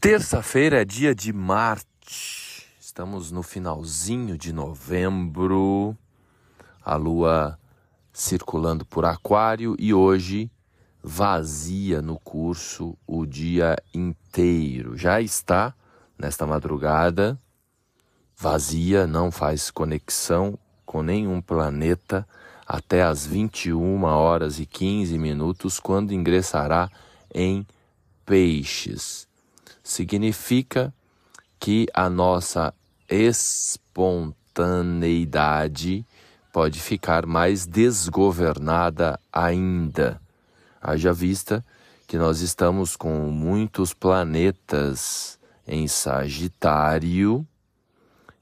Terça-feira é dia de Marte. Estamos no finalzinho de novembro. A lua circulando por Aquário e hoje vazia no curso o dia inteiro. Já está nesta madrugada vazia, não faz conexão com nenhum planeta até as 21 horas e 15 minutos, quando ingressará em Peixes significa que a nossa espontaneidade pode ficar mais desgovernada ainda. Haja vista que nós estamos com muitos planetas em Sagitário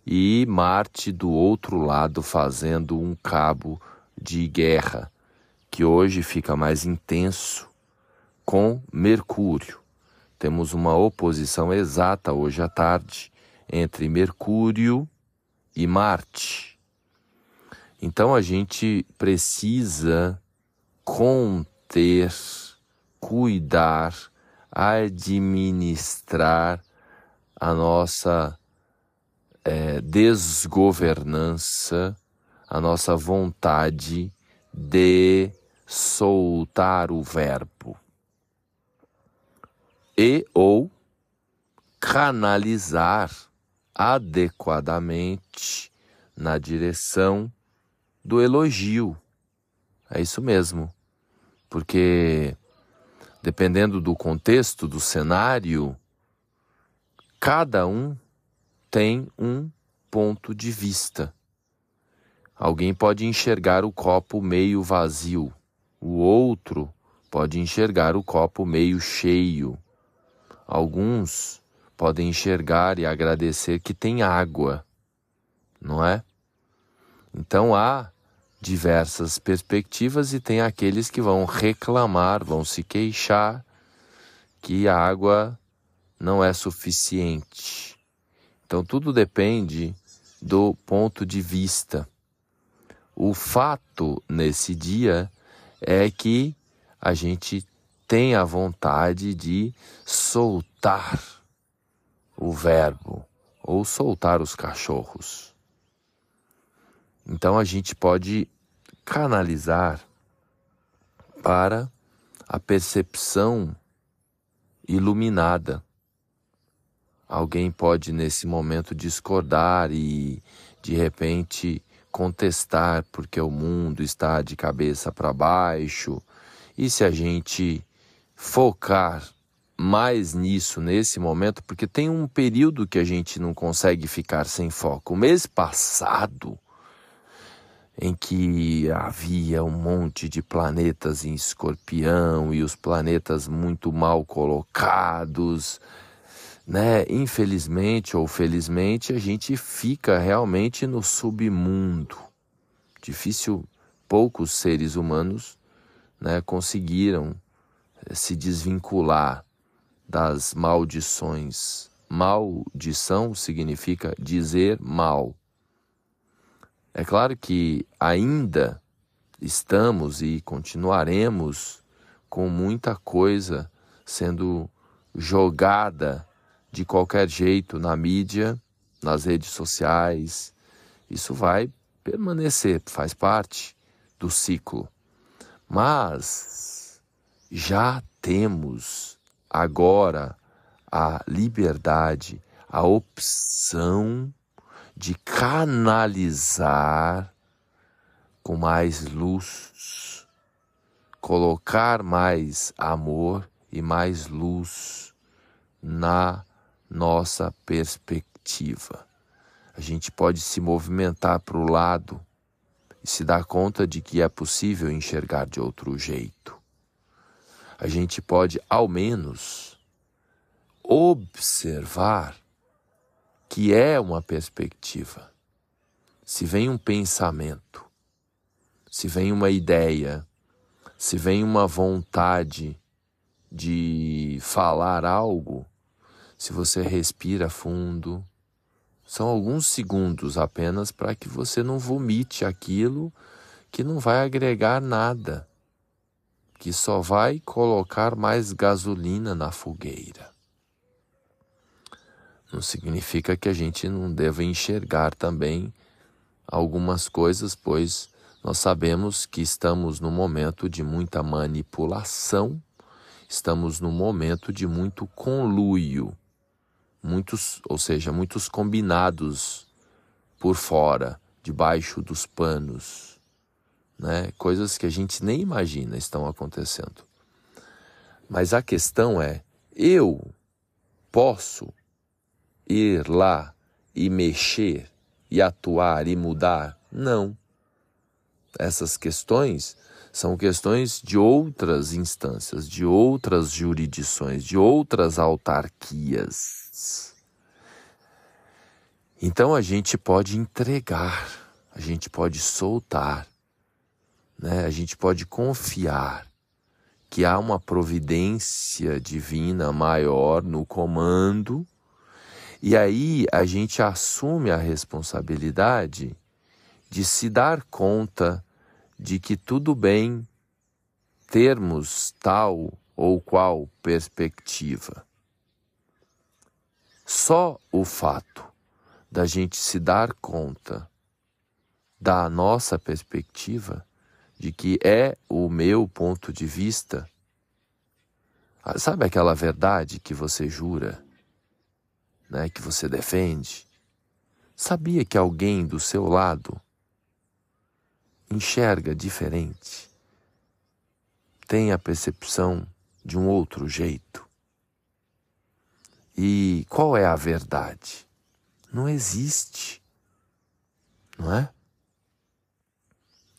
e Marte do outro lado fazendo um cabo de guerra, que hoje fica mais intenso com Mercúrio. Temos uma oposição exata hoje à tarde entre Mercúrio e Marte. Então a gente precisa conter, cuidar, administrar a nossa é, desgovernança, a nossa vontade de soltar o verbo e ou canalizar adequadamente na direção do elogio. É isso mesmo. Porque dependendo do contexto, do cenário, cada um tem um ponto de vista. Alguém pode enxergar o copo meio vazio, o outro pode enxergar o copo meio cheio. Alguns podem enxergar e agradecer que tem água, não é? Então há diversas perspectivas e tem aqueles que vão reclamar, vão se queixar que a água não é suficiente. Então tudo depende do ponto de vista. O fato nesse dia é que a gente tem a vontade de soltar o verbo ou soltar os cachorros. Então a gente pode canalizar para a percepção iluminada. Alguém pode nesse momento discordar e de repente contestar porque o mundo está de cabeça para baixo. E se a gente focar mais nisso nesse momento, porque tem um período que a gente não consegue ficar sem foco. O mês passado, em que havia um monte de planetas em escorpião e os planetas muito mal colocados, né? Infelizmente ou felizmente, a gente fica realmente no submundo. Difícil, poucos seres humanos né, conseguiram se desvincular das maldições. Maldição significa dizer mal. É claro que ainda estamos e continuaremos com muita coisa sendo jogada de qualquer jeito na mídia, nas redes sociais. Isso vai permanecer, faz parte do ciclo. Mas já temos agora a liberdade, a opção de canalizar com mais luz, colocar mais amor e mais luz na nossa perspectiva. A gente pode se movimentar para o lado e se dar conta de que é possível enxergar de outro jeito a gente pode ao menos observar que é uma perspectiva. Se vem um pensamento, se vem uma ideia, se vem uma vontade de falar algo, se você respira fundo, são alguns segundos apenas para que você não vomite aquilo que não vai agregar nada que só vai colocar mais gasolina na fogueira. Não significa que a gente não deva enxergar também algumas coisas, pois nós sabemos que estamos num momento de muita manipulação, estamos num momento de muito conluio, muitos, ou seja, muitos combinados por fora, debaixo dos panos, né? Coisas que a gente nem imagina estão acontecendo. Mas a questão é, eu posso ir lá e mexer e atuar e mudar? Não. Essas questões são questões de outras instâncias, de outras jurisdições, de outras autarquias. Então a gente pode entregar, a gente pode soltar, né? a gente pode confiar que há uma providência divina maior no comando e aí a gente assume a responsabilidade de se dar conta de que tudo bem termos tal ou qual perspectiva. Só o fato da gente se dar conta da nossa perspectiva, de que é o meu ponto de vista, sabe aquela verdade que você jura? né, que você defende, sabia que alguém do seu lado enxerga diferente, tem a percepção de um outro jeito. E qual é a verdade? Não existe. Não é?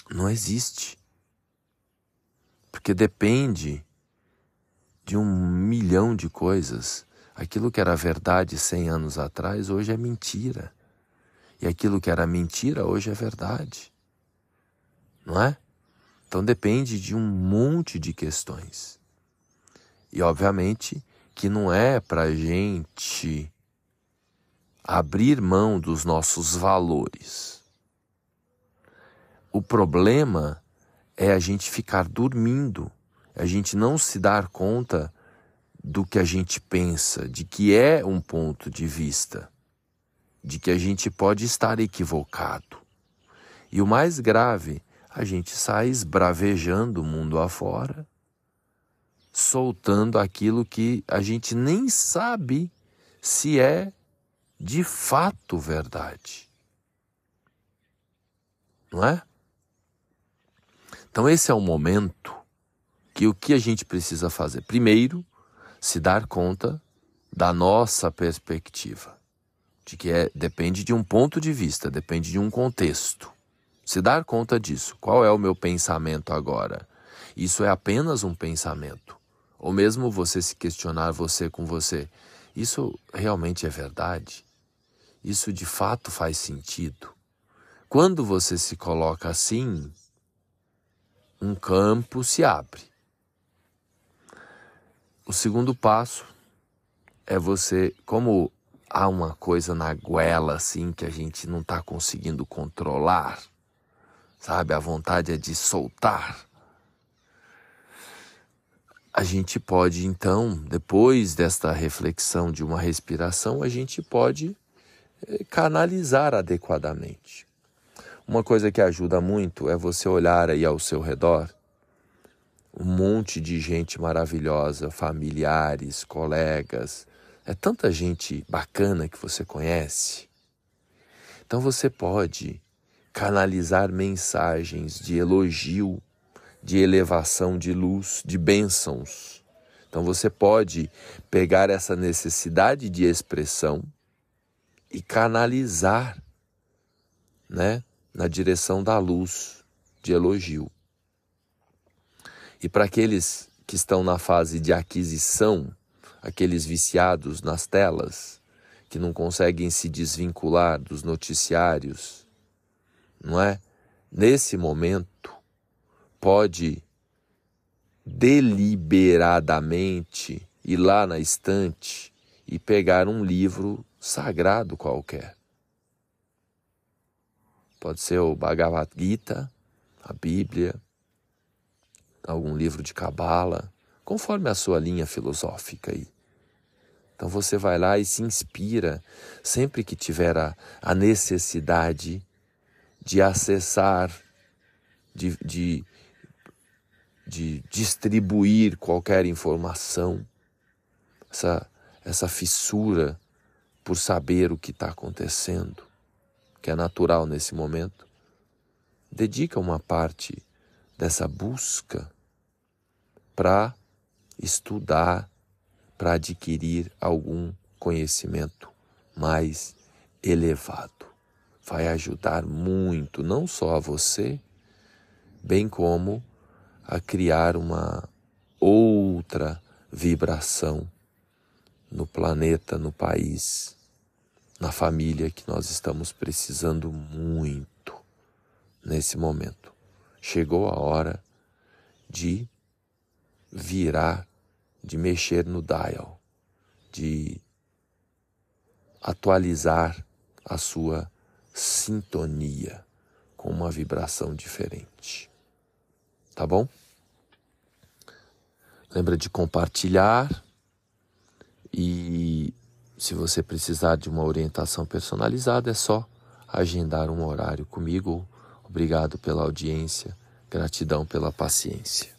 Não existe. Porque depende de um milhão de coisas Aquilo que era verdade 100 anos atrás, hoje é mentira. E aquilo que era mentira, hoje é verdade. Não é? Então depende de um monte de questões. E obviamente que não é para gente abrir mão dos nossos valores. O problema é a gente ficar dormindo, a gente não se dar conta do que a gente pensa, de que é um ponto de vista, de que a gente pode estar equivocado. E o mais grave, a gente sai esbravejando o mundo afora, soltando aquilo que a gente nem sabe se é de fato verdade. Não é? Então, esse é o momento que o que a gente precisa fazer? Primeiro, se dar conta da nossa perspectiva, de que é, depende de um ponto de vista, depende de um contexto. Se dar conta disso, qual é o meu pensamento agora? Isso é apenas um pensamento. Ou mesmo você se questionar você com você, isso realmente é verdade? Isso de fato faz sentido? Quando você se coloca assim, um campo se abre. O segundo passo é você, como há uma coisa na goela assim que a gente não está conseguindo controlar, sabe? A vontade é de soltar. A gente pode então, depois desta reflexão de uma respiração, a gente pode eh, canalizar adequadamente. Uma coisa que ajuda muito é você olhar aí ao seu redor um monte de gente maravilhosa, familiares, colegas. É tanta gente bacana que você conhece. Então você pode canalizar mensagens de elogio, de elevação de luz, de bênçãos. Então você pode pegar essa necessidade de expressão e canalizar, né, na direção da luz, de elogio. E para aqueles que estão na fase de aquisição, aqueles viciados nas telas, que não conseguem se desvincular dos noticiários, não é? Nesse momento, pode deliberadamente ir lá na estante e pegar um livro sagrado qualquer. Pode ser o Bhagavad Gita, a Bíblia, algum livro de cabala, conforme a sua linha filosófica aí. Então você vai lá e se inspira sempre que tiver a, a necessidade de acessar, de, de, de distribuir qualquer informação, essa, essa fissura por saber o que está acontecendo, que é natural nesse momento. Dedica uma parte dessa busca para estudar, para adquirir algum conhecimento mais elevado. Vai ajudar muito, não só a você, bem como a criar uma outra vibração no planeta, no país, na família que nós estamos precisando muito nesse momento. Chegou a hora de virar, de mexer no dial, de atualizar a sua sintonia com uma vibração diferente. Tá bom? Lembra de compartilhar e se você precisar de uma orientação personalizada é só agendar um horário comigo. Obrigado pela audiência, gratidão pela paciência.